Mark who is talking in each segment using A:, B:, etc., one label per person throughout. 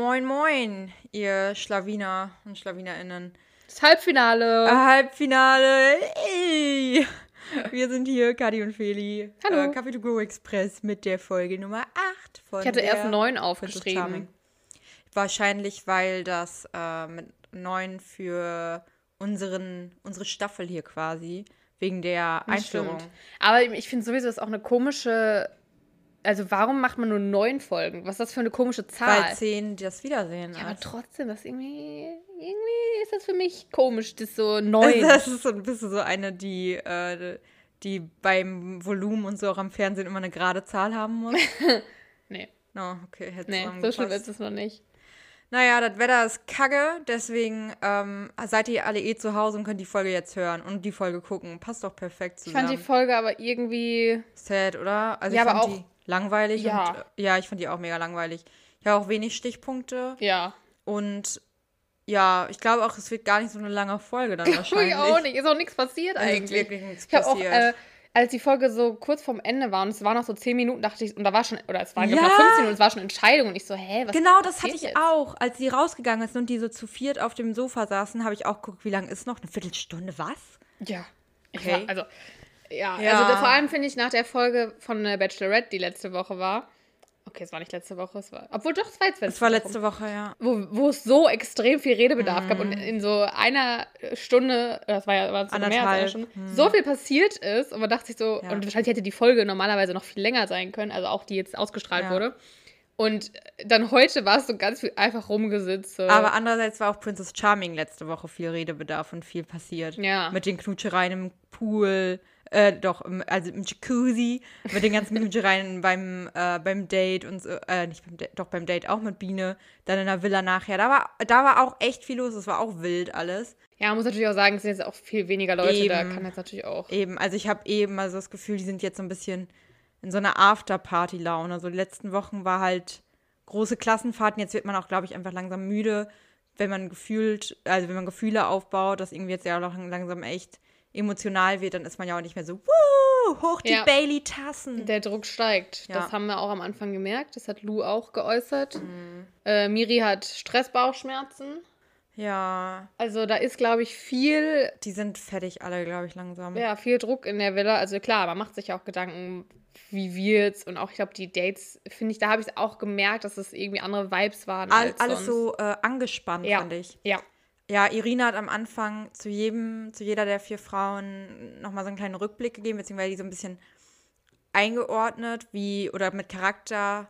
A: Moin, moin, ihr Schlawiner und Schlawinerinnen.
B: Das Halbfinale.
A: Äh, Halbfinale. Ey. Wir sind hier, Kadi und Feli.
B: Hallo.
A: Äh, Café to Go Express mit der Folge Nummer 8 von
B: ich hatte erst neun
A: Princess
B: aufgeschrieben.
A: Charming. Wahrscheinlich, weil das äh, mit neun für unseren, unsere Staffel hier quasi, wegen der Einführung.
B: stimmt. Aber ich finde sowieso, das ist auch eine komische. Also, warum macht man nur neun Folgen? Was ist das für eine komische Zahl?
A: Weil zehn das Wiedersehen
B: ja, aber trotzdem, das irgendwie. Irgendwie ist das für mich komisch, das so neun.
A: Das ist so ein bisschen so eine, die, äh, die beim Volumen und so auch am Fernsehen immer eine gerade Zahl haben muss.
B: nee,
A: No, okay, hätte
B: nee, so schlimm ist es noch nicht.
A: Naja, das Wetter ist kacke, deswegen ähm, seid ihr alle eh zu Hause und könnt die Folge jetzt hören und die Folge gucken. Passt doch perfekt
B: Ich
A: zusammen.
B: fand die Folge aber irgendwie.
A: Sad, oder? Also
B: Ja,
A: ich
B: aber auch-
A: langweilig.
B: Ja.
A: Und, äh, ja, ich fand die auch mega langweilig. Ich habe auch wenig Stichpunkte
B: Ja.
A: und ja, ich glaube auch, es wird gar nicht so eine lange Folge dann
B: Ich
A: wahrscheinlich.
B: auch nicht. Ist auch nichts passiert
A: ist
B: eigentlich.
A: wirklich nichts
B: Ich habe auch, äh, als die Folge so kurz vorm Ende war und es waren noch so zehn Minuten, dachte ich, und da war schon, oder es waren
A: Ja.
B: noch 15 Minuten, es war schon Entscheidung und ich so, hä, was
A: Genau, das hatte ich
B: jetzt?
A: auch. Als sie rausgegangen ist und die so zu viert auf dem Sofa saßen, habe ich auch geguckt, wie lange ist noch? Eine Viertelstunde, was?
B: Ja. Ich
A: Okay.
B: war, also, ja,
A: Ja.
B: also vor allem finde ich nach der Folge von äh, Bachelorette, die letzte Woche war, okay, es war nicht letzte Woche, es war, obwohl doch, es war jetzt
A: Das war letzte Woche, ja.
B: Wo, wo es so extrem viel Redebedarf gab
A: Mhm.
B: und in so einer Stunde, das war ja war sogar mehr als eine. Stunde, so viel passiert ist und man dachte sich so,
A: Ja.
B: und wahrscheinlich hätte die Folge normalerweise noch viel länger sein können, also auch die jetzt ausgestrahlt
A: Ja.
B: wurde. Und dann heute war es so ganz viel einfach rumgesitzt.
A: Aber andererseits war auch Princess Charming letzte Woche viel Redebedarf und viel passiert.
B: Ja.
A: Mit den Knutschereien im Pool, äh, doch, im, also im Jacuzzi, mit den ganzen Knutschereien beim, äh, beim Date und so, äh, nicht beim Date, doch beim Date auch mit Biene, dann in der Villa nachher. Da war, da war auch echt viel los, es war auch wild alles.
B: ja, man muss natürlich auch sagen, es sind jetzt auch viel weniger Leute, da
A: Eben.
B: kann jetzt natürlich auch.
A: Eben, also ich habe eben also das Gefühl, die sind jetzt so ein bisschen in so einer Afterparty-Laune. Also die letzten Wochen war halt große Klassenfahrten. Jetzt wird man auch, glaube ich, einfach langsam müde, wenn man gefühlt, also wenn man Gefühle aufbaut, dass irgendwie jetzt ja auch langsam echt emotional wird, dann ist man ja auch nicht mehr so, wuh, hoch die
B: Ja.
A: Bailey-Tassen.
B: Der Druck steigt.
A: Ja.
B: Das haben wir auch am Anfang gemerkt. Das hat Lou auch geäußert.
A: Mhm.
B: Äh, Miri hat Stressbauchschmerzen.
A: Ja,
B: Also da ist, glaube ich, viel
A: die sind fertig alle, glaube ich, langsam.
B: Ja, viel Druck in der Villa. Also klar, man macht sich auch Gedanken, wie wird's und auch, ich glaube, die Dates, finde ich, da habe ich es auch gemerkt, dass es irgendwie andere Vibes waren.
A: All, alles
B: sonst.
A: so äh, angespannt,
B: Ja.
A: fand ich.
B: Ja,
A: Ja, Irina hat am Anfang zu jedem, zu jeder der vier Frauen nochmal so einen kleinen Rückblick gegeben, beziehungsweise die so ein bisschen eingeordnet, wie oder mit Charakter,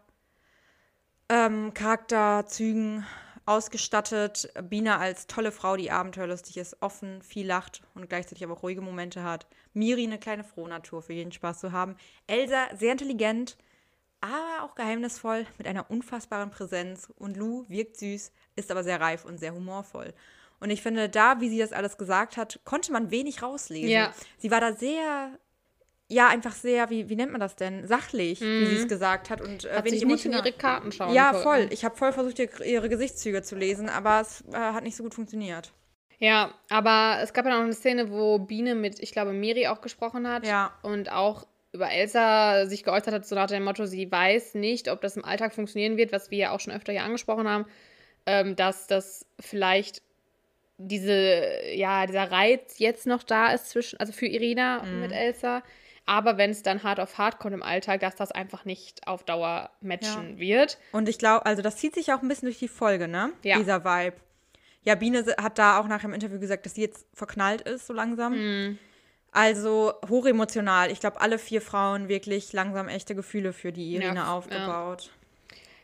A: ähm, Charakterzügen ausgestattet. Bina als tolle Frau, die abenteuerlustig ist, offen, viel lacht und gleichzeitig aber auch ruhige Momente hat. Miri eine kleine Frohnatur, für jeden Spaß zu haben. Elsa sehr intelligent, aber auch geheimnisvoll, mit einer unfassbaren Präsenz. Und Lou wirkt süß, ist aber sehr reif und sehr humorvoll. Und ich finde, da, wie sie das alles gesagt hat, konnte man wenig rauslesen.
B: Ja.
A: Sie war da sehr, ja, einfach sehr, wie, wie nennt man das denn? Sachlich, wie sie es gesagt hat. Und äh,
B: Mhm. hat
A: wenig
B: sich nicht in ihre Karten schauen
A: Ja,
B: können.
A: voll. Ich habe voll versucht, ihr- ihre Gesichtszüge zu lesen, aber es äh, hat nicht so gut funktioniert.
B: Ja, aber es gab ja noch eine Szene, wo Biene mit, ich glaube, Miri auch gesprochen hat.
A: Ja.
B: Und auch über Elsa sich geäußert hat, so nach dem Motto, sie weiß nicht, ob das im Alltag funktionieren wird, was wir ja auch schon öfter hier angesprochen haben, ähm, dass das vielleicht diese, ja, dieser Reiz jetzt noch da ist zwischen, also für Irina
A: Mhm.
B: mit Elsa. Aber wenn es dann hart auf hart kommt im Alltag, dass das einfach nicht auf Dauer matchen wird.
A: Und ich glaube, also das zieht sich auch ein bisschen durch die Folge, ne?
B: Ja.
A: Dieser Vibe. Ja, Biene hat da auch nach dem Interview gesagt, dass sie jetzt verknallt ist, so langsam.
B: Mhm.
A: Also hochemotional. Ich glaube, alle vier Frauen wirklich langsam echte Gefühle für die Irina
B: Ja,
A: aufgebaut.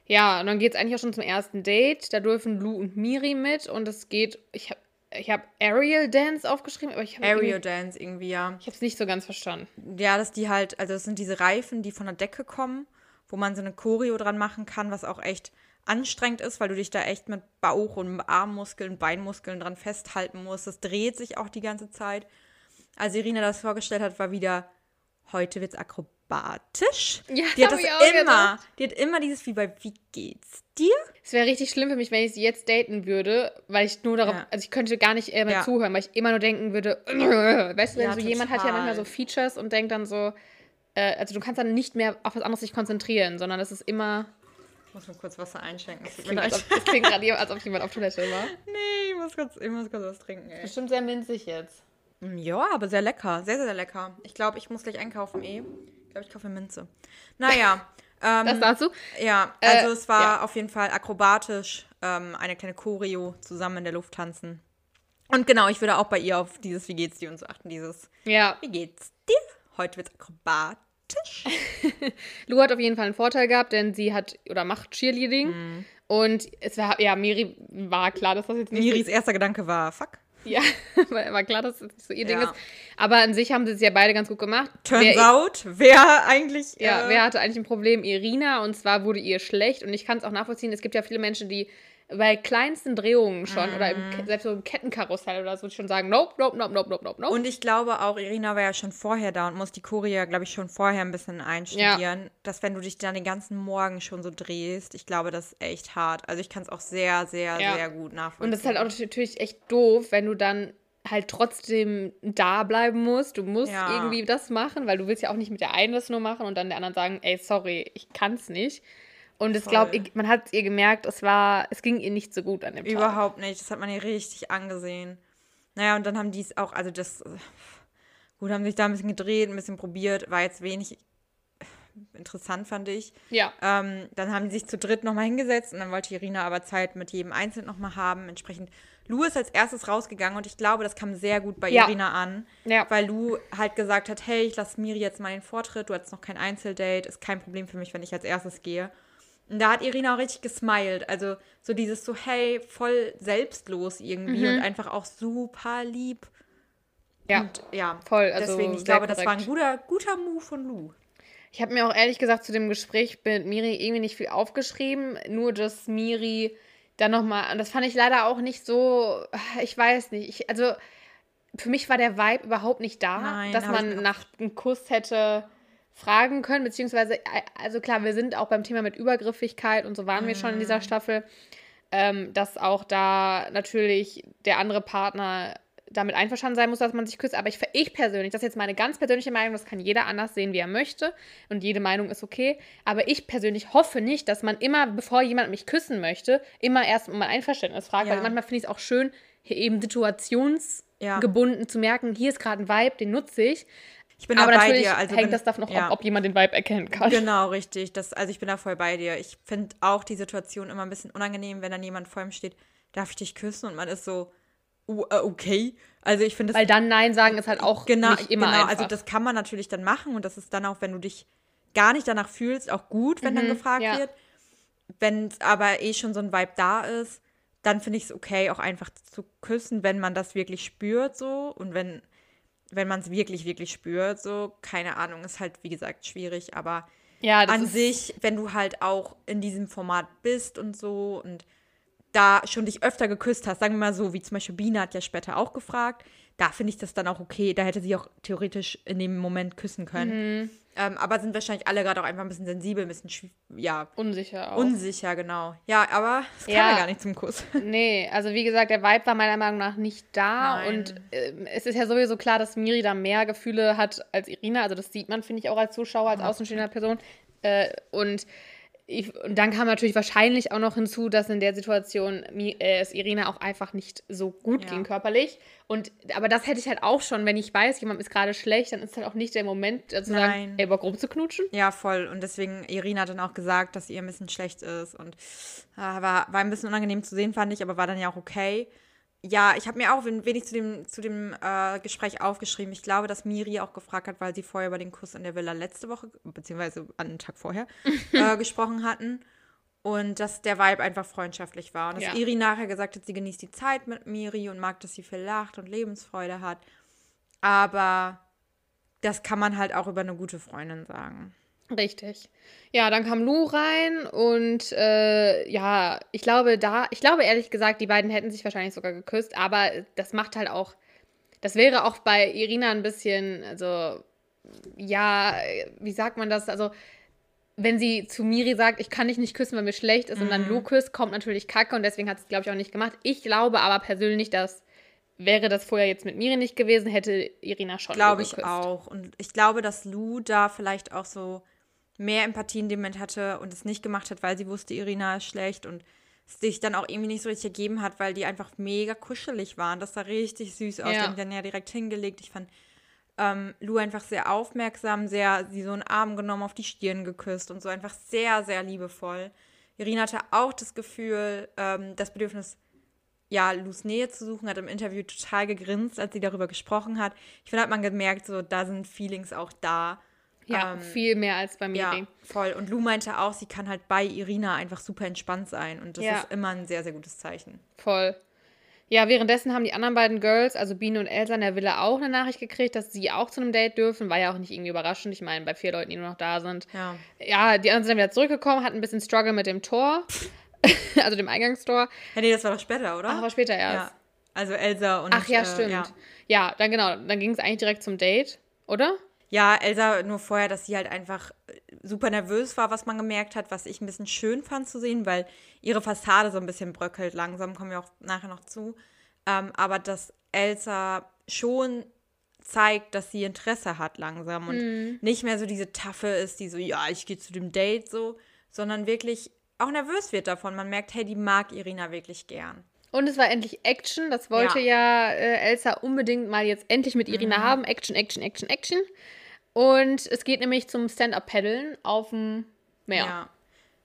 B: Ja, und dann geht es eigentlich auch schon zum ersten Date. Da dürfen Lou und Miri mit und es geht, ich habe ich hab Aerial Dance aufgeschrieben, aber ich habe
A: Aerial Dance irgendwie, ja.
B: ich habe es nicht so ganz verstanden.
A: Ja, dass die halt, also das sind diese Reifen, die von der Decke kommen, wo man so eine Choreo dran machen kann, was auch echt anstrengend ist, weil du dich da echt mit Bauch und Armmuskeln, Beinmuskeln dran festhalten musst. Das dreht sich auch die ganze Zeit. Als Irina das vorgestellt hat, war wieder, heute wird's akrobatisch.
B: Ja,
A: die hat das
B: ich auch
A: immer,
B: gedacht.
A: die hat immer dieses wie bei Wie geht's dir?
B: Es wäre richtig schlimm für mich, wenn ich sie jetzt daten würde, weil ich nur darauf,
A: Ja.
B: also ich könnte gar nicht mehr
A: Ja.
B: zuhören, weil ich immer nur denken würde, weißt du,
A: Ja,
B: so jemand hat ja
A: total.
B: manchmal so Features und denkt dann so, äh, also du kannst dann nicht mehr auf was anderes sich konzentrieren, sondern das ist immer
A: muss mir kurz Wasser einschenken.
B: Es klingt, als ob, es klingt gerade, als ob jemand auf Toilette war.
A: Nee, ich muss kurz, ich muss kurz was trinken, ey.
B: Bestimmt sehr minzig jetzt.
A: Ja, aber sehr lecker. Sehr, sehr lecker. Ich glaube, ich muss gleich einkaufen eh. Ich glaube, ich kaufe Minze. Naja. ähm,
B: Das dazu?
A: Ja, also
B: Äh,
A: es war
B: ja.
A: auf jeden Fall akrobatisch, ähm, eine kleine Choreo zusammen in der Luft tanzen. Und genau, ich würde auch bei ihr auf dieses Wie geht's dir und so achten, dieses
B: Ja.
A: Wie geht's dir? Heute wird's akrobatisch.
B: Lou hat auf jeden Fall einen Vorteil gehabt, denn sie hat oder macht Cheerleading.
A: Mhm.
B: Und es war, ja, Miri war klar, dass das jetzt nicht
A: Miris erster Gedanke war, fuck.
B: Ja, war, klar, dass das nicht so ihr Ding
A: Ja.
B: ist. Aber an sich haben sie es ja beide ganz gut gemacht.
A: Turns
B: wer,
A: out, wer eigentlich.
B: ja,
A: äh,
B: wer hatte eigentlich ein Problem? Irina. Und zwar wurde ihr schlecht. Und ich kann es auch nachvollziehen. Es gibt ja viele Menschen, die bei kleinsten Drehungen schon oder im,
A: Mhm.
B: Selbst so im Kettenkarussell oder so schon sagen, nope, nope, nope, nope, nope, nope, nope.
A: Und ich glaube auch, Irina war ja schon vorher da und muss die Choreo, glaube ich, schon vorher ein bisschen einstudieren. Dass wenn du dich dann den ganzen Morgen schon so drehst, ich glaube, das ist echt hart. Also ich kann es auch sehr, sehr,
B: Ja.
A: sehr gut nachvollziehen.
B: Und das ist halt auch natürlich echt doof, wenn du dann halt trotzdem da bleiben musst. Du musst
A: Ja.
B: irgendwie das machen, weil du willst ja auch nicht mit der einen das nur machen und dann der anderen sagen, ey, sorry, ich kann's nicht. Und ich glaube, man hat es ihr gemerkt, es war, es ging ihr nicht so gut an dem Tag.
A: Überhaupt nicht. Das hat man ihr richtig angesehen. Naja, und dann haben die es auch, also das, gut, haben sich da ein bisschen gedreht, ein bisschen probiert, war jetzt wenig interessant, fand ich.
B: Ja.
A: Ähm, dann haben die sich zu dritt nochmal hingesetzt und dann wollte Irina aber Zeit mit jedem Einzelnen nochmal haben. Entsprechend, Lou ist als erstes rausgegangen und ich glaube, das kam sehr gut bei
B: Ja.
A: Irina an,
B: Ja.
A: weil Lou halt gesagt hat, hey, ich lasse Miri jetzt mal den Vortritt, du hattest noch kein Einzeldate, ist kein Problem für mich, wenn ich als erstes gehe. Und da hat Irina auch richtig gesmiled. Also so dieses so, hey, voll selbstlos irgendwie
B: Mhm.
A: und einfach auch super lieb.
B: Ja.
A: Und ja,
B: Voll, also
A: deswegen, ich glaube, das war ein
B: korrekt.
A: guter, guter Move von Lou.
B: Ich habe mir auch ehrlich gesagt zu dem Gespräch mit Miri irgendwie nicht viel aufgeschrieben, nur dass Miri dann nochmal, und das fand ich leider auch nicht so, ich weiß nicht, ich, also für mich war der Vibe überhaupt nicht da,
A: Nein,
B: dass man nach einem Kuss hätte fragen können, beziehungsweise, äh, also klar, wir sind auch beim Thema mit Übergriffigkeit und so waren wir schon in
A: Mhm.
B: dieser Staffel, ähm, dass auch da natürlich der andere Partner damit einverstanden sein muss, dass man sich küsst. Aber ich, ich persönlich, das ist jetzt meine ganz persönliche Meinung, das kann jeder anders sehen, wie er möchte. Und jede Meinung ist okay. Aber ich persönlich hoffe nicht, dass man immer, bevor jemand mich küssen möchte, immer erst um ein Einverständnis fragt.
A: Ja.
B: Weil manchmal finde ich es auch schön, hier eben situationsgebunden
A: Ja.
B: zu merken, hier ist gerade ein Vibe, den nutze ich.
A: Ich bin
B: Aber
A: da bei
B: natürlich
A: dir. Also
B: hängt
A: wenn-
B: das davon auch
A: ja.
B: ab, ob jemand den Vibe erkennen kann.
A: Genau, richtig. Das, also ich bin da voll bei dir. Ich finde auch die Situation immer ein bisschen unangenehm, wenn dann jemand vor ihm steht, darf ich dich küssen? Und man ist so, uh, okay. Also ich finde das
B: Weil dann Nein sagen ist halt auch
A: genau,
B: nicht immer
A: genau.
B: einfach.
A: Also das kann man natürlich dann machen und das ist dann auch, wenn du dich gar nicht danach fühlst, auch gut, wenn dann
B: Mhm,
A: gefragt
B: ja.
A: wird. Wenn es aber eh schon so ein Vibe da ist, dann finde ich es okay, auch einfach zu küssen, wenn man das wirklich spürt so und wenn wenn man es wirklich wirklich spürt so, keine Ahnung, ist halt wie gesagt schwierig, aber
B: ja,
A: an sich, wenn du halt auch in diesem Format bist und so und da schon dich öfter geküsst hast, sagen wir mal so, wie zum Beispiel Biene hat ja später auch gefragt, da finde ich das dann auch okay. Da hätte sie auch theoretisch in dem Moment küssen können.
B: Mhm.
A: Ähm, aber sind wahrscheinlich alle gerade auch einfach ein bisschen sensibel, ein bisschen, ja,
B: unsicher auch.
A: unsicher, genau. Ja, aber es kam
B: Ja.
A: ja gar nicht zum Kuss.
B: Nee, also wie gesagt, der Vibe war meiner Meinung nach nicht da.
A: Nein.
B: Und ähm, es ist ja sowieso klar, dass Miri da mehr Gefühle hat als Irina. Also das sieht man, finde ich, auch als Zuschauer, als außenstehender Person. Äh, und, ich, und dann kam natürlich wahrscheinlich auch noch hinzu, dass in der Situation äh, es Irina auch einfach nicht so gut
A: Ja.
B: ging körperlich. Und aber das hätte ich halt auch schon, wenn ich weiß, jemand ist gerade schlecht, dann ist halt auch nicht der Moment, äh, zu sagen, ey, Bock rumzuknutschen.
A: Ja, voll. Und deswegen, Irina hat dann auch gesagt, dass ihr ein bisschen schlecht ist. Und äh, war, war ein bisschen unangenehm zu sehen, fand ich, aber war dann ja auch okay. Ja, ich habe mir auch ein wenig zu dem, zu dem äh, Gespräch aufgeschrieben. Ich glaube, dass Miri auch gefragt hat, weil sie vorher über den Kuss in der Villa letzte Woche, beziehungsweise an den Tag vorher, äh, gesprochen hatten. Und dass der Vibe einfach freundschaftlich war. Und dass
B: Ja.
A: Iri nachher gesagt hat, sie genießt die Zeit mit Miri und mag, dass sie viel lacht und Lebensfreude hat. Aber das kann man halt auch über eine gute Freundin sagen.
B: Richtig. Ja, dann kam Lou rein und äh, ja, ich glaube da, ich glaube ehrlich gesagt, die beiden hätten sich wahrscheinlich sogar geküsst, aber das macht halt auch, das wäre auch bei Irina ein bisschen, also ja, wie sagt man das? Also wenn sie zu Miri sagt, ich kann dich nicht küssen, weil mir schlecht ist, und dann Lou küsst, kommt natürlich Kacke und deswegen hat sie es, glaube ich, auch nicht gemacht. Ich glaube aber persönlich, dass wäre das vorher jetzt mit Miri nicht gewesen, hätte Irina schon
A: Glaube ich auch. Und ich glaube, dass Lou da vielleicht auch so mehr Empathie in dem Moment hatte und es nicht gemacht hat, weil sie wusste, Irina ist schlecht und es sich dann auch irgendwie nicht so richtig ergeben hat, weil die einfach mega kuschelig waren. Das sah richtig süß aus. Ja. Die haben dann ja direkt hingelegt. Ich fand ähm, Lou einfach sehr aufmerksam, sehr sie so einen Arm genommen, auf die Stirn geküsst und so einfach sehr, sehr liebevoll. Irina hatte auch das Gefühl, ähm, das Bedürfnis, ja, Lus Nähe zu suchen, hat im Interview total gegrinst, als sie darüber gesprochen hat. Ich finde, hat man gemerkt, so, da sind Feelings auch da.
B: Ja, ähm, viel mehr als bei mir. Ja,
A: voll. Und Lou meinte auch, sie kann halt bei Irina einfach super entspannt sein. Und das ja. ist immer ein sehr, sehr gutes Zeichen.
B: Voll. Ja, währenddessen haben die anderen beiden Girls, also Biene und Elsa in der Villa, auch eine Nachricht gekriegt, dass sie auch zu einem Date dürfen. War ja auch nicht irgendwie überraschend. Ich meine, bei vier Leuten, die nur noch da sind. Ja. Ja, die anderen sind dann wieder zurückgekommen, hatten ein bisschen Struggle mit dem Tor. also dem Eingangstor.
A: Ja, nee, das war doch später, oder?
B: Ach, war später erst.
A: Ja. Also Elsa und.
B: Ach ja, stimmt. Äh, ja. ja, dann genau. Dann ging es eigentlich direkt zum Date, oder?
A: Ja, Elsa nur vorher, dass sie halt einfach äh, super nervös war, was man gemerkt hat, was ich ein bisschen schön fand zu sehen, weil ihre Fassade so ein bisschen bröckelt langsam, kommen wir auch nachher noch zu. Ähm, aber dass Elsa schon zeigt, dass sie Interesse hat langsam und mhm. nicht mehr so diese Taffe ist, die so, ja, ich gehe zu dem Date so, sondern wirklich auch nervös wird davon. Man merkt, hey, die mag Irina wirklich gern.
B: Und es war endlich Action. Das wollte ja, ja äh, Elsa unbedingt mal jetzt endlich mit Irina mhm. haben. Action, Action, Action, Action. Und es geht nämlich zum Stand-Up-Paddeln auf dem Meer.
A: Ja.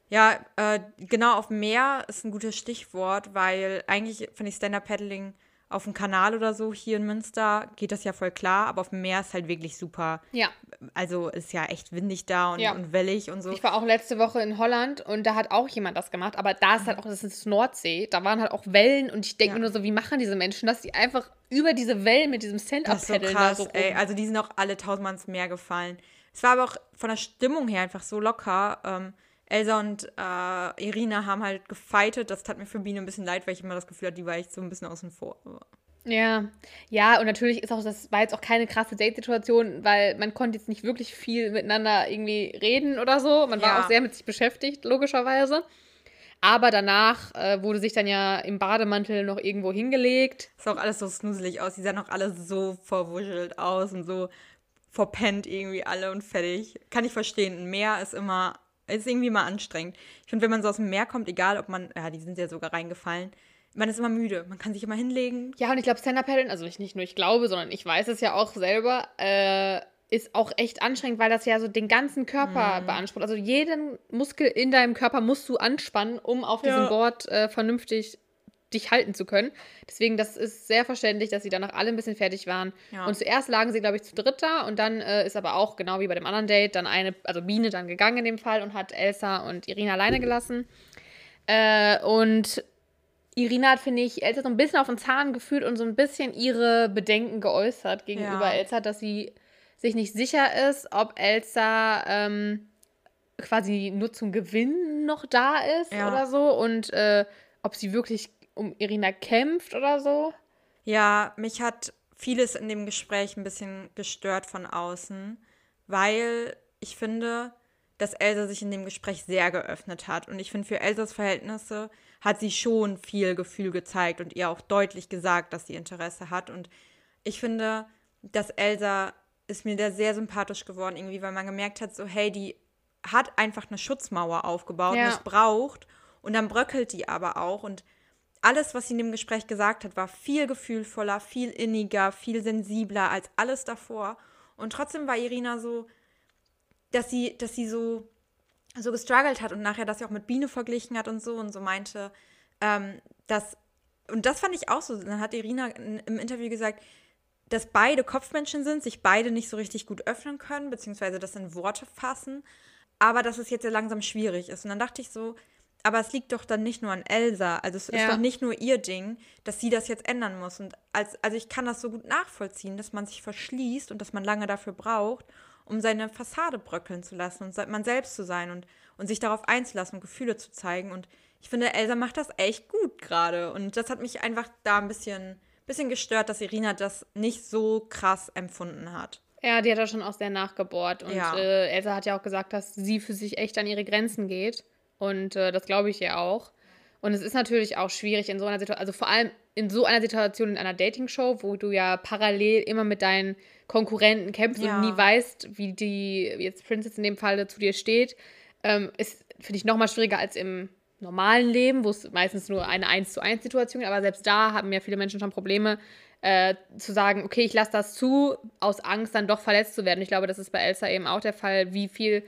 A: Ja, äh, genau, auf dem Meer ist ein gutes Stichwort, weil eigentlich finde ich Stand-Up-Paddling auf dem Kanal oder so hier in Münster geht das ja voll klar, aber auf dem Meer ist halt wirklich super.
B: Ja.
A: Also ist ja echt windig da und, ja. und wellig und so.
B: Ich war auch letzte Woche in Holland und da hat auch jemand das gemacht, aber da ist halt auch, das ist Nordsee, da waren halt auch Wellen und ich denke ja. nur so, wie machen diese Menschen, dass die einfach über diese Wellen mit diesem Stand-Up-Paddeln so
A: krass, so ey, Also die sind auch alle tausendmal ins Meer gefallen. Es war aber auch von der Stimmung her einfach so locker. Ähm, Elsa und äh, Irina haben halt gefeitet. Das tat mir für Biene ein bisschen leid, weil ich immer das Gefühl hatte, die war echt so ein bisschen außen vor.
B: Ja, ja, und natürlich ist auch, das war jetzt auch keine krasse Date-Situation, weil man konnte jetzt nicht wirklich viel miteinander irgendwie reden oder so. Man war ja. auch sehr mit sich beschäftigt, logischerweise. Aber danach äh, wurde sich dann ja im Bademantel noch irgendwo hingelegt.
A: Ist auch alles so snuselig aus. Die sahen auch alle so verwuschelt aus und so verpennt irgendwie alle und fertig. Kann ich verstehen. Ein Meer ist immer ist irgendwie mal anstrengend. Ich finde, wenn man so aus dem Meer kommt, egal ob man, ja, die sind ja sogar reingefallen, man ist immer müde. Man kann sich immer hinlegen.
B: Ja, und ich glaube, Stand-Up-Paddeln, also ich nicht nur ich glaube, sondern ich weiß es ja auch selber, äh, ist auch echt anstrengend, weil das ja so den ganzen Körper mm. beansprucht. Also jeden Muskel in deinem Körper musst du anspannen, um auf diesem ja. Board äh, vernünftig dich halten zu können. Deswegen, das ist sehr verständlich, dass sie danach alle ein bisschen fertig waren. Ja. Und zuerst lagen sie, glaube ich, zu dritt da und dann äh, ist aber auch, genau wie bei dem anderen Date, dann eine, also Biene dann gegangen in dem Fall und hat Elsa und Irina alleine gelassen. Äh, und Irina hat, finde ich, Elsa so ein bisschen auf den Zahn gefühlt und so ein bisschen ihre Bedenken geäußert gegenüber ja. Elsa, dass sie sich nicht sicher ist, ob Elsa ähm, quasi nur zum Gewinn noch da ist ja. oder so und äh, ob sie wirklich um Irina kämpft oder so.
A: Ja, mich hat vieles in dem Gespräch ein bisschen gestört von außen, weil ich finde, dass Elsa sich in dem Gespräch sehr geöffnet hat. Und ich finde, für Elsas Verhältnisse hat sie schon viel Gefühl gezeigt und ihr auch deutlich gesagt, dass sie Interesse hat. Und ich finde, dass Elsa ist mir da sehr sympathisch geworden, irgendwie, weil man gemerkt hat, so, hey, die hat einfach eine Schutzmauer aufgebaut, ja. missbraucht und dann bröckelt die aber auch. Und alles, was sie in dem Gespräch gesagt hat, war viel gefühlvoller, viel inniger, viel sensibler als alles davor. Und trotzdem war Irina so, dass sie, dass sie so, so gestruggelt hat und nachher das ja auch mit Biene verglichen hat und so und so meinte, ähm, dass, und das fand ich auch so, dann hat Irina im Interview gesagt, dass beide Kopfmenschen sind, sich beide nicht so richtig gut öffnen können, beziehungsweise das in Worte fassen, aber dass es jetzt ja langsam schwierig ist. Und dann dachte ich so, aber es liegt doch dann nicht nur an Elsa. Also es ja. ist doch nicht nur ihr Ding, dass sie das jetzt ändern muss. Und als, also ich kann das so gut nachvollziehen, dass man sich verschließt und dass man lange dafür braucht, um seine Fassade bröckeln zu lassen und man selbst zu sein und, und sich darauf einzulassen und Gefühle zu zeigen. Und ich finde, Elsa macht das echt gut gerade. Und das hat mich einfach da ein bisschen, bisschen gestört, dass Irina das nicht so krass empfunden hat.
B: Ja, die hat da schon auch sehr nachgebohrt. Und ja. äh, Elsa hat ja auch gesagt, dass sie für sich echt an ihre Grenzen geht. Und äh, das glaube ich ihr auch. Und es ist natürlich auch schwierig in so einer Situation, also vor allem in so einer Situation in einer Dating-Show, wo du ja parallel immer mit deinen Konkurrenten kämpfst
A: Ja.
B: und nie weißt, wie die, jetzt Princess in dem Fall zu dir steht, ähm, ist, finde ich, nochmal schwieriger als im normalen Leben, wo es meistens nur eine 1 zu 1 Situation gibt. Aber selbst da haben ja viele Menschen schon Probleme, äh, zu sagen, okay, ich lasse das zu, aus Angst dann doch verletzt zu werden. Ich glaube, das ist bei Elsa eben auch der Fall, wie viel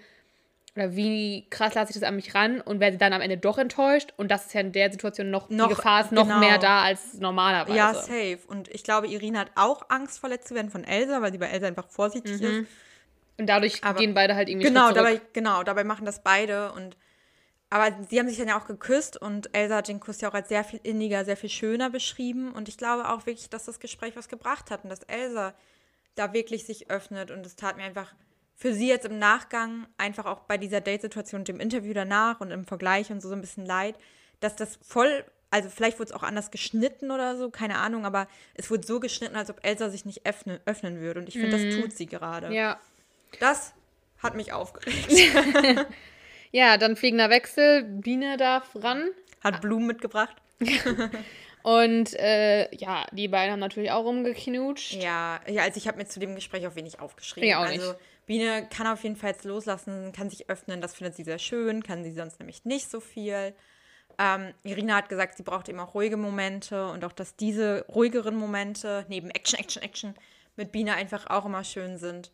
B: oder wie krass lasse ich das an mich ran und werde dann am Ende doch enttäuscht. Und das ist ja in der Situation noch,
A: Noch,
B: die Gefahr ist noch
A: genau.
B: mehr da als normalerweise.
A: Ja, safe. Und ich glaube, Irina hat auch Angst, verletzt zu werden von Elsa, weil sie bei Elsa einfach vorsichtig ist.
B: Und dadurch
A: Aber-
B: gehen beide halt irgendwie
A: Genau, dabei, genau, dabei machen das beide. Und aber sie haben sich dann ja auch geküsst und Elsa hat den Kuss ja auch als sehr viel inniger, sehr viel schöner beschrieben. Und ich glaube auch wirklich, dass das Gespräch was gebracht hat und dass Elsa da wirklich sich öffnet. Und es tat mir einfach für sie jetzt im Nachgang, einfach auch bei dieser Date-Situation und dem Interview danach und im Vergleich und so, so ein bisschen leid, dass das voll, also vielleicht wurde es auch anders geschnitten oder so, keine Ahnung, aber es wurde so geschnitten, als ob Elsa sich nicht öffnen, öffnen würde. Und ich finde, das tut sie gerade.
B: Ja.
A: Das hat mich aufgeregt.
B: ja, dann fliegender Wechsel. Biene darf ran.
A: Hat Blumen mitgebracht.
B: Und äh, ja, die beiden haben natürlich auch rumgeknutscht.
A: Ja, ja also ich habe mir zu dem Gespräch auch wenig aufgeschrieben.
B: Ich auch
A: also
B: nicht.
A: Biene kann auf jeden Fall jetzt loslassen, kann sich öffnen, das findet sie sehr schön, kann sie sonst nämlich nicht so viel. Ähm, Irina hat gesagt, sie braucht eben auch ruhige Momente und auch, dass diese ruhigeren Momente neben Action, Action, Action mit Biene einfach auch immer schön sind.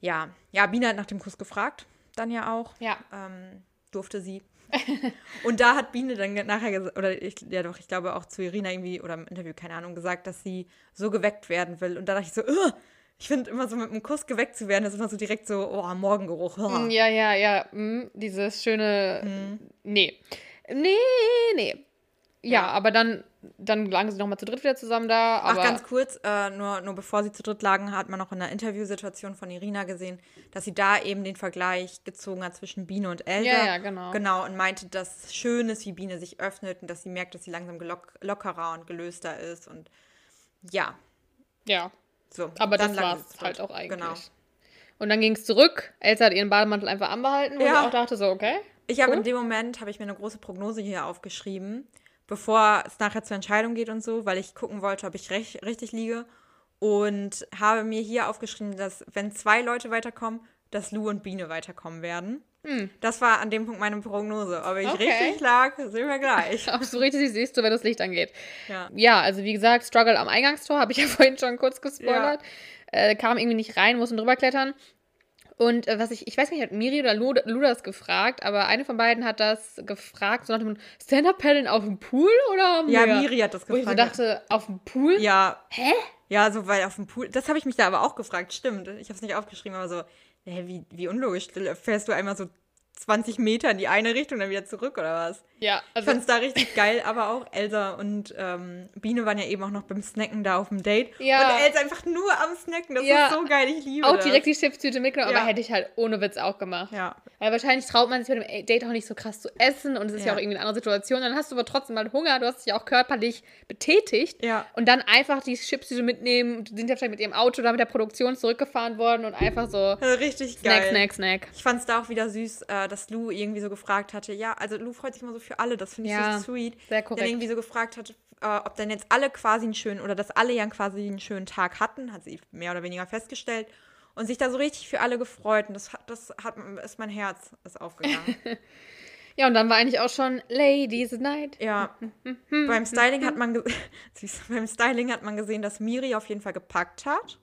A: Ja, ja, Biene hat nach dem Kuss gefragt, dann ja auch.
B: Ja.
A: ähm, durfte sie. und da hat Biene dann nachher gesagt, oder ich, ja doch, ich glaube auch zu Irina irgendwie, oder im Interview, keine Ahnung, gesagt, dass sie so geweckt werden will. Und da dachte ich so, "Ugh." Ich finde immer so mit einem Kuss geweckt zu werden, das ist immer so direkt so, oh, Morgengeruch. ugh.
B: Ja, ja, ja. mm, Dieses schöne. Nee. Nee, nee. Ja,
A: Ja.
B: aber dann, dann lagen sie nochmal zu dritt wieder zusammen da.
A: Ach, ganz kurz, äh, nur, nur bevor sie zu dritt lagen, hat man noch in der Interviewsituation von Irina gesehen, dass sie da eben den Vergleich gezogen hat zwischen Biene und Elsa.
B: Ja, ja, genau.
A: Genau, und meinte, dass es schön ist, wie Biene sich öffnet und dass sie merkt, dass sie langsam gelock lockerer und gelöster ist. Und ja,
B: ja.
A: So.
B: Aber
A: dann
B: das war es halt auch eigentlich.
A: Genau.
B: Und dann ging es zurück. Elsa hat ihren Bademantel einfach anbehalten, wo
A: Ja.
B: ich auch dachte, so, okay.
A: Ich habe
B: Cool.
A: in dem Moment, habe ich mir eine große Prognose hier aufgeschrieben, bevor es nachher zur Entscheidung geht und so, weil ich gucken wollte, ob ich recht, richtig liege. Und habe mir hier aufgeschrieben, dass wenn zwei Leute weiterkommen, dass Lou und Biene weiterkommen werden. Das war an dem Punkt meine Prognose. Ob ich
B: Hm. Okay.
A: richtig lag, sehen wir gleich.
B: Ob du richtig siehst, du, wenn das Licht angeht.
A: Ja.
B: Ja, also wie gesagt, Struggle am Eingangstor, habe ich ja vorhin schon kurz gespoilert. Äh, kam irgendwie nicht rein, mussten drüber klettern. Und äh, was ich, ich weiß nicht, hat Miri oder Lu, Lu das gefragt, aber eine von beiden hat das gefragt, so nach dem Stand-Up-Paddeln auf dem Pool oder
A: Ja,
B: mehr?
A: Miri hat das
B: Wo ich so
A: gefragt.
B: dachte, auf dem Pool?
A: Ja,
B: Hä?
A: ja, so weil auf dem Pool. Das habe ich mich da aber auch gefragt, stimmt. Ich habe es nicht aufgeschrieben, aber so, hä, wie, wie unlogisch. Fährst du einmal so 20 Meter in die eine Richtung, dann wieder zurück oder was?
B: Ja,
A: Ich
B: also
A: fand es da richtig geil, aber auch Elsa und ähm, Biene waren ja eben auch noch beim Snacken da auf dem Date.
B: Ja.
A: Und Elsa einfach nur am Snacken. Das
B: Ja.
A: ist so geil, ich liebe
B: auch
A: das.
B: direkt die Chipstüte mitgenommen,
A: Ja.
B: aber hätte ich halt ohne Witz auch gemacht.
A: Ja.
B: Weil wahrscheinlich traut man sich bei dem Date auch nicht so krass zu essen und es ist ja,
A: Ja.
B: auch irgendwie eine andere Situation. Dann hast du aber trotzdem mal Hunger, du hast dich auch körperlich betätigt
A: Ja.
B: und dann einfach die Chipstüte mitnehmen. Die sind ja vielleicht mit ihrem Auto da mit der Produktion zurückgefahren worden und einfach so
A: Also richtig
B: Snack,
A: geil.
B: Snack, Snack.
A: Ich fand es da auch wieder süß, äh, dass Lou irgendwie so gefragt hatte. Ja, also Lou freut sich immer so für alle, das finde ich
B: Ja,
A: so sweet.
B: sehr
A: Dann
B: korrekt.
A: irgendwie so gefragt hat, äh, ob dann jetzt alle quasi einen schönen, oder dass alle ja quasi einen schönen Tag hatten, hat sie mehr oder weniger festgestellt. Und sich da so richtig für alle gefreut. Und das hat, das hat, ist mein Herz ist aufgegangen.
B: Ja, und dann war eigentlich auch schon Ladies Night.
A: Ja, beim Styling hat man beim Styling hat man gesehen, dass Miri auf jeden Fall gepackt hat,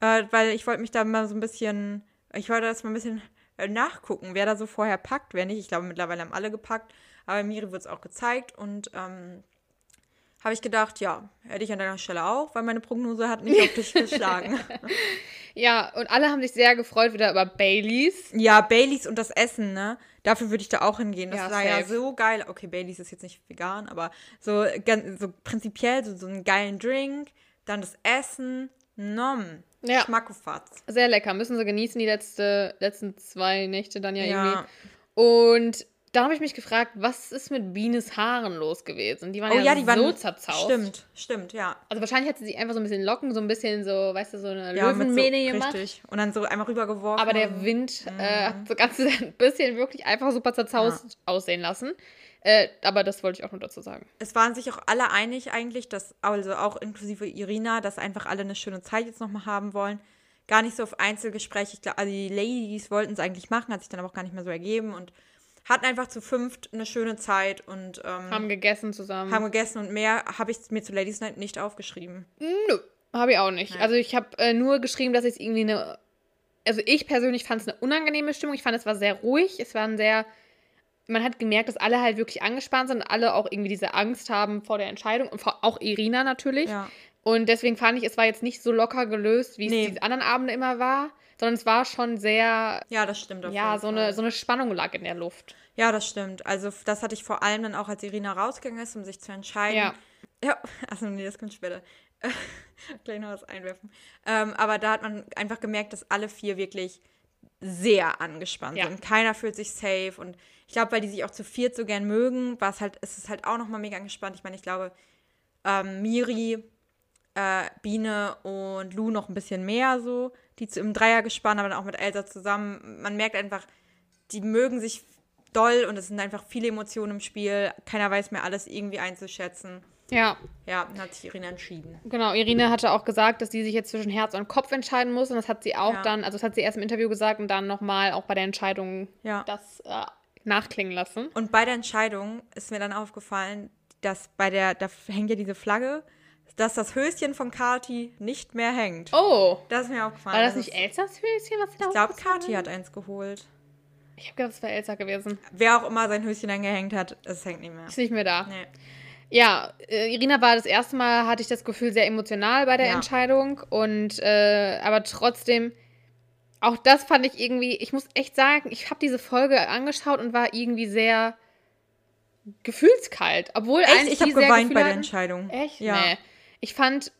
A: äh, weil ich wollte mich da mal so ein bisschen, ich wollte das mal ein bisschen nachgucken, wer da so vorher packt, wer nicht. Ich glaube mittlerweile haben alle gepackt, aber Miri wird es auch gezeigt und ähm, habe ich gedacht, ja, hätte ich an deiner Stelle auch, weil meine Prognose hat nicht auf dich geschlagen.
B: Ja, und alle haben sich sehr gefreut wieder über Baileys.
A: Ja, Baileys und das Essen, ne? Dafür würde ich da auch hingehen. Das
B: Ja,
A: war ja
B: safe.
A: so geil. Okay, Baileys ist jetzt nicht vegan, aber so, ganz, so prinzipiell so, so einen geilen Drink, dann das Essen, nom.
B: Ja.
A: Schmackofatz.
B: Sehr lecker. Müssen sie genießen, die letzte, letzten zwei Nächte dann ja,
A: Ja.
B: irgendwie. Und da habe ich mich gefragt, was ist mit Bienes Haaren los gewesen? Die waren
A: Oh
B: ja,
A: ja, die
B: so
A: waren
B: zerzaust.
A: Stimmt, stimmt, ja.
B: Also wahrscheinlich hat sie sich einfach so ein bisschen Locken, so ein bisschen so, weißt du, so eine
A: ja
B: Löwenmähne
A: so,
B: gemacht.
A: Richtig. Und dann so einmal rübergeworfen.
B: Aber der Wind äh, hat das Ganze ein bisschen wirklich einfach super zerzaust aussehen lassen. Äh, aber das wollte ich auch nur dazu sagen.
A: es waren sich auch alle einig eigentlich, dass, also auch inklusive Irina, dass einfach alle eine schöne Zeit jetzt nochmal haben wollen. Gar nicht so auf Einzelgespräche. Ich glaube, also die Ladies wollten es eigentlich machen, hat sich dann aber auch gar nicht mehr so ergeben und hatten einfach zu fünft eine schöne Zeit und ähm,
B: Haben gegessen zusammen.
A: haben gegessen und mehr habe ich mir zu Ladies Night nicht aufgeschrieben.
B: Nö, habe ich auch nicht. Also ich habe äh, nur geschrieben, dass ich es irgendwie eine. Also ich persönlich fand es eine unangenehme Stimmung. Ich fand, es war sehr ruhig. Es war ein sehr. Man hat gemerkt, dass alle halt wirklich angespannt sind und alle auch irgendwie diese Angst haben vor der Entscheidung. Und auch Irina natürlich.
A: Ja.
B: Und deswegen fand ich, es war jetzt nicht so locker gelöst, wie
A: Nee.
B: es die anderen Abende immer war. Sondern es war schon sehr.
A: Ja, das stimmt.
B: Ja, so eine, so eine Spannung lag in der Luft.
A: Ja, das stimmt. Also das hatte ich vor allem dann auch, als Irina rausgegangen ist, um sich zu entscheiden.
B: Ja.
A: Ja, also nee, das kommt später. Gleich noch was einwerfen. Ähm, aber da hat man einfach gemerkt, dass alle vier wirklich sehr angespannt
B: Ja.
A: sind. Keiner fühlt sich safe und ich glaube, weil die sich auch zu viert so gern mögen, war es halt, ist es halt auch nochmal mega angespannt. Ich meine, ich glaube, ähm, Miri, äh, Biene und Lou noch ein bisschen mehr so, die zu, im Dreier gespannt, aber dann auch mit Elsa zusammen. Man merkt einfach, die mögen sich doll und es sind einfach viele Emotionen im Spiel. Keiner weiß mehr alles irgendwie einzuschätzen.
B: Ja,
A: Ja, dann hat sich Irina entschieden.
B: Genau, Irina hatte auch gesagt, dass sie sich jetzt zwischen Herz und Kopf entscheiden muss. Und das hat sie auch
A: Ja.
B: dann, also das hat sie erst im Interview gesagt und dann nochmal auch bei der Entscheidung
A: Ja.
B: das äh, nachklingen lassen.
A: Und bei der Entscheidung ist mir dann aufgefallen, dass bei der, da hängt ja diese Flagge, dass das Höschen von Kati nicht mehr hängt.
B: Oh,
A: Das ist mir aufgefallen.
B: war das nicht Elsas Höschen, was sie da
A: Ich glaube, Kati hat eins geholt.
B: Ich habe gedacht, es wäre Elsa gewesen.
A: Wer auch immer sein Höschen dann gehängt hat, es hängt nicht mehr.
B: Ist nicht mehr da.
A: Nee.
B: Ja, äh, Irina war das erste Mal, hatte ich das Gefühl, sehr emotional bei der
A: Ja.
B: Entscheidung. Und äh, aber trotzdem, auch das fand ich irgendwie, ich muss echt sagen, ich habe diese Folge angeschaut und war irgendwie sehr gefühlskalt. Obwohl
A: Echt?
B: eigentlich
A: Ich habe geweint bei der. Entscheidung.
B: Echt?
A: Ja.
B: Nee. Ich fand,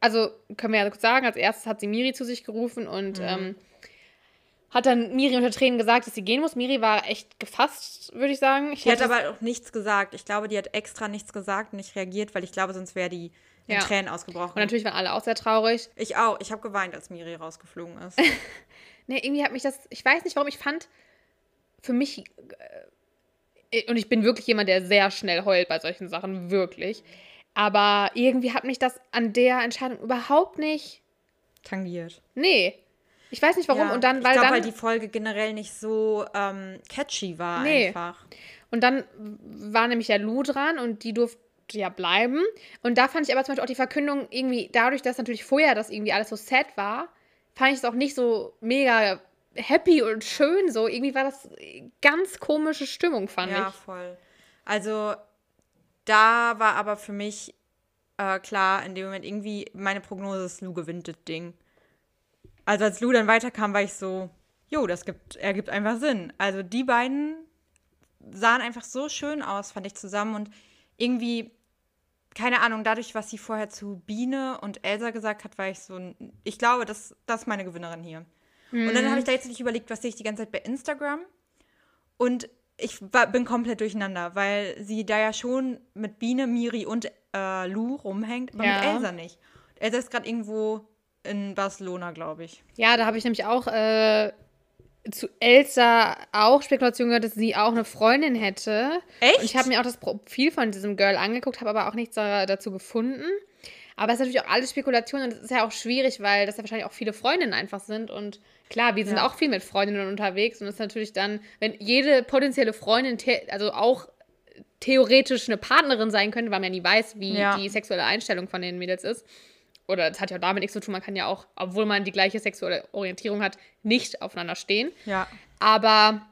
B: also können wir ja sagen, als erstes hat sie Miri zu sich gerufen und
A: Mhm.
B: ähm, hat dann Miri unter Tränen gesagt, dass sie gehen muss. Miri war echt gefasst, würde ich sagen. Ich
A: Die hat aber auch nichts gesagt. Ich glaube, die hat extra nichts gesagt und nicht reagiert, weil ich glaube, sonst wäre die in
B: Ja.
A: Tränen ausgebrochen.
B: und natürlich waren alle auch sehr traurig.
A: ich auch. Ich habe geweint, als Miri rausgeflogen ist.
B: Nee, irgendwie hat mich das, ich weiß nicht warum, ich fand für mich, äh, und ich bin wirklich jemand, der sehr schnell heult bei solchen Sachen, wirklich. Aber irgendwie hat mich das an der Entscheidung überhaupt nicht,
A: Tangiert.
B: nee. Ich weiß nicht warum.
A: Ja,
B: und dann,
A: ich
B: weil
A: glaube,
B: dann,
A: weil die Folge generell nicht so ähm, catchy war
B: Nee.
A: einfach.
B: und dann war nämlich ja Lou dran und die durfte ja bleiben. Und da fand ich aber zum Beispiel auch die Verkündung irgendwie, dadurch, dass natürlich vorher das irgendwie alles so sad war, fand ich es auch nicht so mega happy und schön so. Irgendwie war das ganz komische Stimmung, fand
A: Ja,
B: ich.
A: voll. Also da war aber für mich äh, klar, in dem Moment irgendwie meine Prognose ist, Lou gewinnt das Ding. Also als Lou dann weiterkam, war ich so, jo, das gibt, ergibt einfach Sinn. Also die beiden sahen einfach so schön aus, fand ich zusammen und irgendwie, keine Ahnung, dadurch, was sie vorher zu Biene und Elsa gesagt hat, war ich so, ich glaube, das, das ist meine Gewinnerin hier. Und dann habe ich da jetzt nicht überlegt, was sehe ich die ganze Zeit bei Instagram und ich war, bin komplett durcheinander, weil sie da ja schon mit Biene, Miri und äh, Lou rumhängt, aber
B: Ja.
A: mit Elsa nicht. Elsa ist gerade irgendwo in Barcelona, glaube ich.
B: Ja, da habe ich nämlich auch äh, zu Elsa auch Spekulationen gehört, dass sie auch eine Freundin hätte.
A: Echt?
B: Und ich habe mir auch das Profil von diesem Girl angeguckt, habe aber auch nichts da, dazu gefunden. Aber es ist natürlich auch alles Spekulation und es ist ja auch schwierig, weil das ja wahrscheinlich auch viele Freundinnen einfach sind. Und klar, wir sind
A: Ja.
B: auch viel mit Freundinnen unterwegs und es ist natürlich dann, wenn jede potenzielle Freundin, also auch theoretisch eine Partnerin sein könnte, weil man ja nie weiß, wie
A: Ja.
B: die sexuelle Einstellung von den Mädels ist. Oder es hat ja auch damit nichts zu tun, man kann ja auch, obwohl man die gleiche sexuelle Orientierung hat, nicht aufeinander stehen.
A: Ja.
B: Aber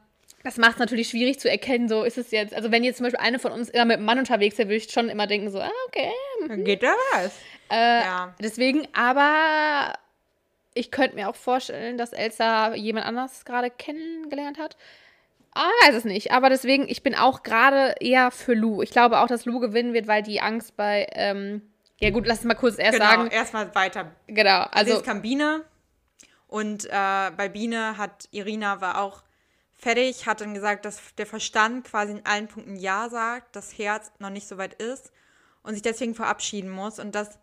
B: das macht es natürlich schwierig zu erkennen, so ist es jetzt. Also, wenn jetzt zum Beispiel eine von uns immer mit einem Mann unterwegs wäre, würde ich schon immer denken, so, ah, okay.
A: Dann geht da was.
B: Äh,
A: Ja.
B: Deswegen, aber ich könnte mir auch vorstellen, dass Elsa jemand anders gerade kennengelernt hat. Ah, weiß es nicht. Aber deswegen, ich bin auch gerade eher für Lou. Ich glaube auch, dass Lou gewinnen wird, weil die Angst bei. Ähm, ja, gut, lass es mal kurz erst
A: Genau,
B: sagen.
A: erstmal weiter.
B: Genau,
A: Also jetzt kam Biene und äh, bei Biene hat Irina war auch fertig, hat dann gesagt, dass der Verstand quasi in allen Punkten Ja sagt, das Herz noch nicht so weit ist und sich deswegen verabschieden muss. Und das,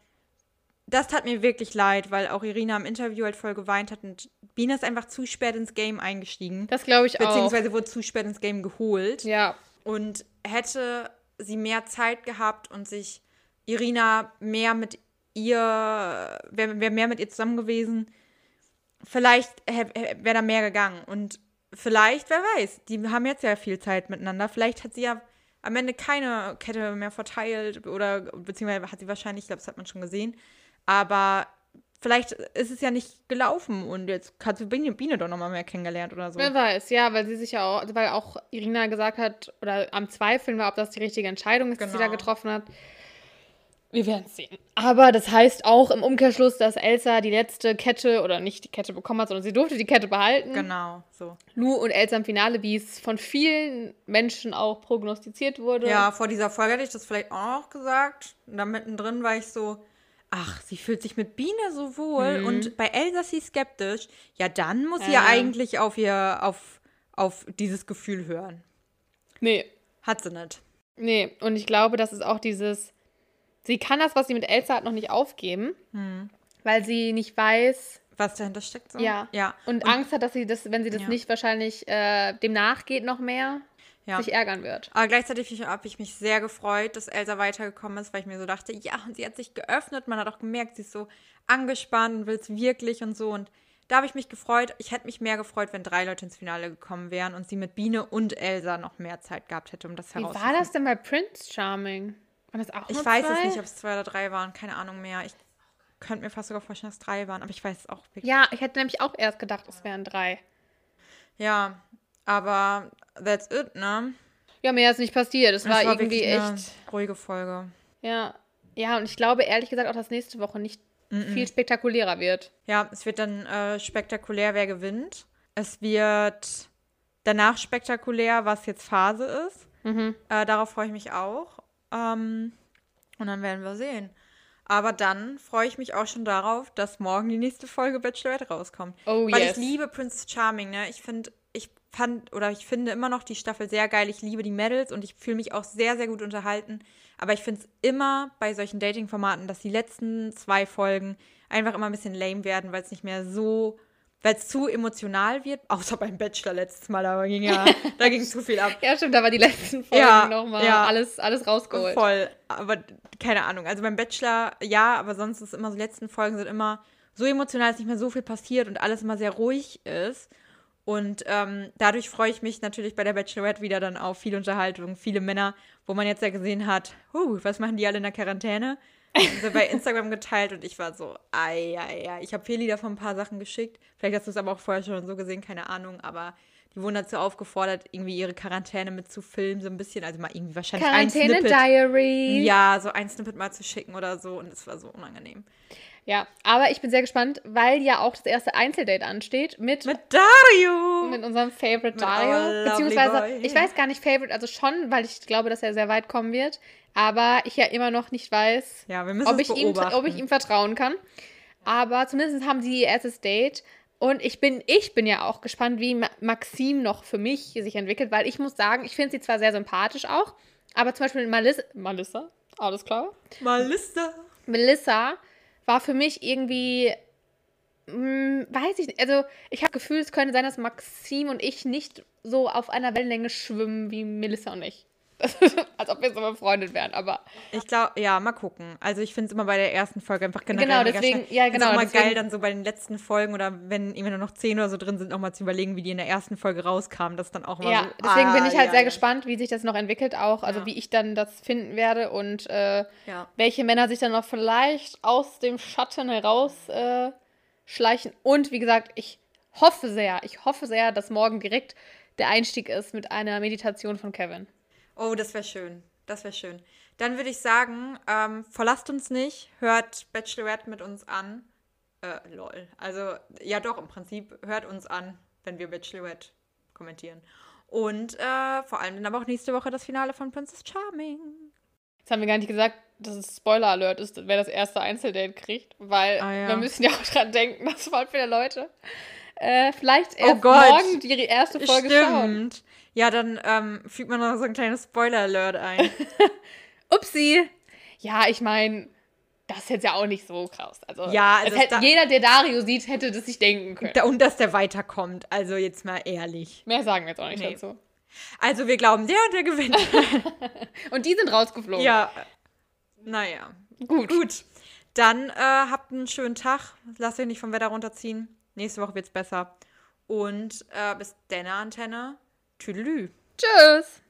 A: das tat mir wirklich leid, weil auch Irina im Interview halt voll geweint hat und Biene ist einfach zu spät ins Game eingestiegen.
B: Das glaube ich auch.
A: Beziehungsweise wurde zu spät ins Game geholt.
B: Ja.
A: Und hätte sie mehr Zeit gehabt und sich Irina mehr mit ihr, wäre wär mehr mit ihr zusammen gewesen, vielleicht wäre da mehr gegangen. Und vielleicht, wer weiß, die haben jetzt ja viel Zeit miteinander. Vielleicht hat sie ja am Ende keine Kette mehr verteilt oder beziehungsweise hat sie wahrscheinlich, ich glaube, das hat man schon gesehen. Aber vielleicht ist es ja nicht gelaufen und jetzt hat sie Biene, Biene doch nochmal mehr kennengelernt oder so.
B: Wer weiß, ja, weil sie sich ja auch, weil auch Irina gesagt hat, oder am Zweifeln war, ob das die richtige Entscheidung ist, genau. die sie da genau. getroffen hat. Wir werden es sehen. Aber das heißt auch im Umkehrschluss, dass Elsa die letzte Kette oder nicht die Kette bekommen hat, sondern sie durfte die Kette behalten.
A: Genau, so.
B: Lu und Elsa im Finale, wie es von vielen Menschen auch prognostiziert wurde.
A: Ja, vor dieser Folge hätte ich das vielleicht auch noch gesagt. Und da mittendrin war ich so, ach, sie fühlt sich mit Biene so wohl. Mhm. Und bei Elsa sie skeptisch. Ja, dann muss sie ja eigentlich auf ihr, auf, auf dieses Gefühl hören.
B: Nee.
A: Hat sie nicht.
B: Nee, und ich glaube, das ist auch dieses Sie kann das, was sie mit Elsa hat, noch nicht aufgeben, hm. weil sie nicht weiß,
A: was dahinter steckt. So.
B: Ja. ja. Und, und, Angst hat, dass sie das, wenn sie das ja. nicht wahrscheinlich äh, dem nachgeht noch mehr, ja. sich ärgern wird.
A: Aber gleichzeitig habe ich mich sehr gefreut, dass Elsa weitergekommen ist, weil ich mir so dachte, ja, und sie hat sich geöffnet. Man hat auch gemerkt, sie ist so angespannt und will es wirklich und so. Und da habe ich mich gefreut. Ich hätte mich mehr gefreut, wenn drei Leute ins Finale gekommen wären und sie mit Biene und Elsa noch mehr Zeit gehabt hätte, um das
B: herauszufinden. Wie war das denn bei Prince Charming?
A: Waren das auch Ich weiß es nicht, ob es zwei oder drei waren. Keine Ahnung mehr. Ich könnte mir fast sogar vorstellen, dass es drei waren, aber ich weiß es auch
B: wirklich. Ja, ich hätte nämlich auch erst gedacht, es wären drei.
A: Ja, aber that's it, ne?
B: Ja, mehr ist nicht passiert. Es war, war irgendwie echt.
A: ruhige Folge.
B: Ja. Ja, und ich glaube ehrlich gesagt auch, dass nächste Woche nicht mm -mm. viel spektakulärer wird.
A: Ja, es wird dann äh, spektakulär, wer gewinnt. Es wird danach spektakulär, was jetzt Phase ist. Mhm. Äh, darauf freue ich mich auch. Ähm, und dann werden wir sehen. Aber dann freue ich mich auch schon darauf, dass morgen die nächste Folge Bachelorette rauskommt. Oh, Weil yes. ich liebe Prince Charming, ne? Ich finde, fand oder ich finde immer noch die Staffel sehr geil. Ich liebe die Medals und ich fühle mich auch sehr, sehr gut unterhalten. Aber ich finde es immer bei solchen Dating-Formaten, dass die letzten zwei Folgen einfach immer ein bisschen lame werden, weil es nicht mehr so weil es zu emotional wird. Außer beim Bachelor letztes Mal, da ging ja, da ging zu viel ab.
B: Ja, stimmt, da war die letzten Folgen ja, nochmal ja, alles, alles rausgeholt.
A: Voll, aber keine Ahnung. Also beim Bachelor, ja, aber sonst ist immer so, die letzten Folgen sind immer so emotional, dass nicht mehr so viel passiert und alles immer sehr ruhig ist. Und ähm, dadurch freue ich mich natürlich bei der Bachelorette wieder dann auf viel Unterhaltung, viele Männer, wo man jetzt ja gesehen hat, huh, was machen die alle in der Quarantäne? so bei Instagram geteilt und ich war so, ei, ei, ei. Ich habe Feli davon ein paar Sachen geschickt. Vielleicht hast du es aber auch vorher schon so gesehen, keine Ahnung, aber die wurden dazu aufgefordert, irgendwie ihre Quarantäne mit zu filmen, so ein bisschen. Also mal irgendwie wahrscheinlich Quarantäne ein Snippet. Diary. Ja, so ein Snippet mal zu schicken oder so und es war so unangenehm.
B: Ja, aber ich bin sehr gespannt, weil ja auch das erste Einzeldate ansteht mit
A: mit Dario,
B: mit unserem Favorite mit Dario, beziehungsweise ich weiß gar nicht Favorite, also schon, weil ich glaube, dass er sehr weit kommen wird, aber ich ja immer noch nicht weiß,
A: ja,
B: ob ich ihm ob ich ihm vertrauen kann. Aber zumindest haben sie ihr erstes Date und ich bin ich bin ja auch gespannt, wie Maxim noch für mich sich entwickelt, weil ich muss sagen, ich finde sie zwar sehr sympathisch auch, aber zum Beispiel Malissa, Malissa, alles klar?
A: Melissa.
B: Melissa war für mich irgendwie, mh, hm, weiß ich nicht, also ich habe Gefühl, es könnte sein, dass Maxim und ich nicht so auf einer Wellenlänge schwimmen wie Melissa und ich. Als ob wir so befreundet wären, aber.
A: Ich glaube, ja, mal gucken. Also ich finde es immer bei der ersten Folge einfach generell
B: Genau, deswegen, ja, genau.
A: Es ist immer geil, dann so bei den letzten Folgen oder wenn irgendwie nur noch zehn oder so drin sind, nochmal zu überlegen, wie die in der ersten Folge rauskamen. Das dann auch immer
B: ja,
A: so.
B: deswegen ah, bin ich halt ja, sehr ja. gespannt, wie sich das noch entwickelt auch. Also ja. wie ich dann das finden werde und äh, welche Männer sich dann noch vielleicht aus dem Schatten heraus äh, schleichen. Und wie gesagt, ich hoffe sehr, ich hoffe sehr, dass morgen direkt der Einstieg ist mit einer Meditation von Kevin.
A: Oh, das wäre schön. Das wäre schön. Dann würde ich sagen, ähm, verlasst uns nicht, hört Bachelorette mit uns an. Äh, lol. Also, ja doch, im Prinzip hört uns an, wenn wir Bachelorette kommentieren. Und äh, vor allem dann aber auch nächste Woche das Finale von Princess Charming.
B: Jetzt haben wir gar nicht gesagt, dass es Spoiler-Alert ist, wer das erste Einzeldate kriegt, weil ah, ja. wir müssen ja auch dran denken, dass voll viele Leute äh, vielleicht erst
A: Oh
B: morgen die erste Folge schauen.
A: Ja, dann ähm, fügt man noch so ein kleines Spoiler-Alert ein.
B: Upsi. Ja, ich meine, das ist jetzt ja auch nicht so krass. Also,
A: Ja, also
B: hätte,
A: da-
B: jeder, der Dario sieht, hätte das sich denken können.
A: Da- Und dass der weiterkommt. Also jetzt mal ehrlich.
B: Mehr sagen wir jetzt auch nicht
A: Nee.
B: dazu.
A: Also wir glauben, der und der gewinnt.
B: Und die sind rausgeflogen.
A: ja. Naja.
B: Gut.
A: Gut. Dann äh, habt einen schönen Tag. Lasst euch nicht vom Wetter runterziehen. Nächste Woche wird's besser. Und äh, bis dann, Antenne.
B: Tschüss.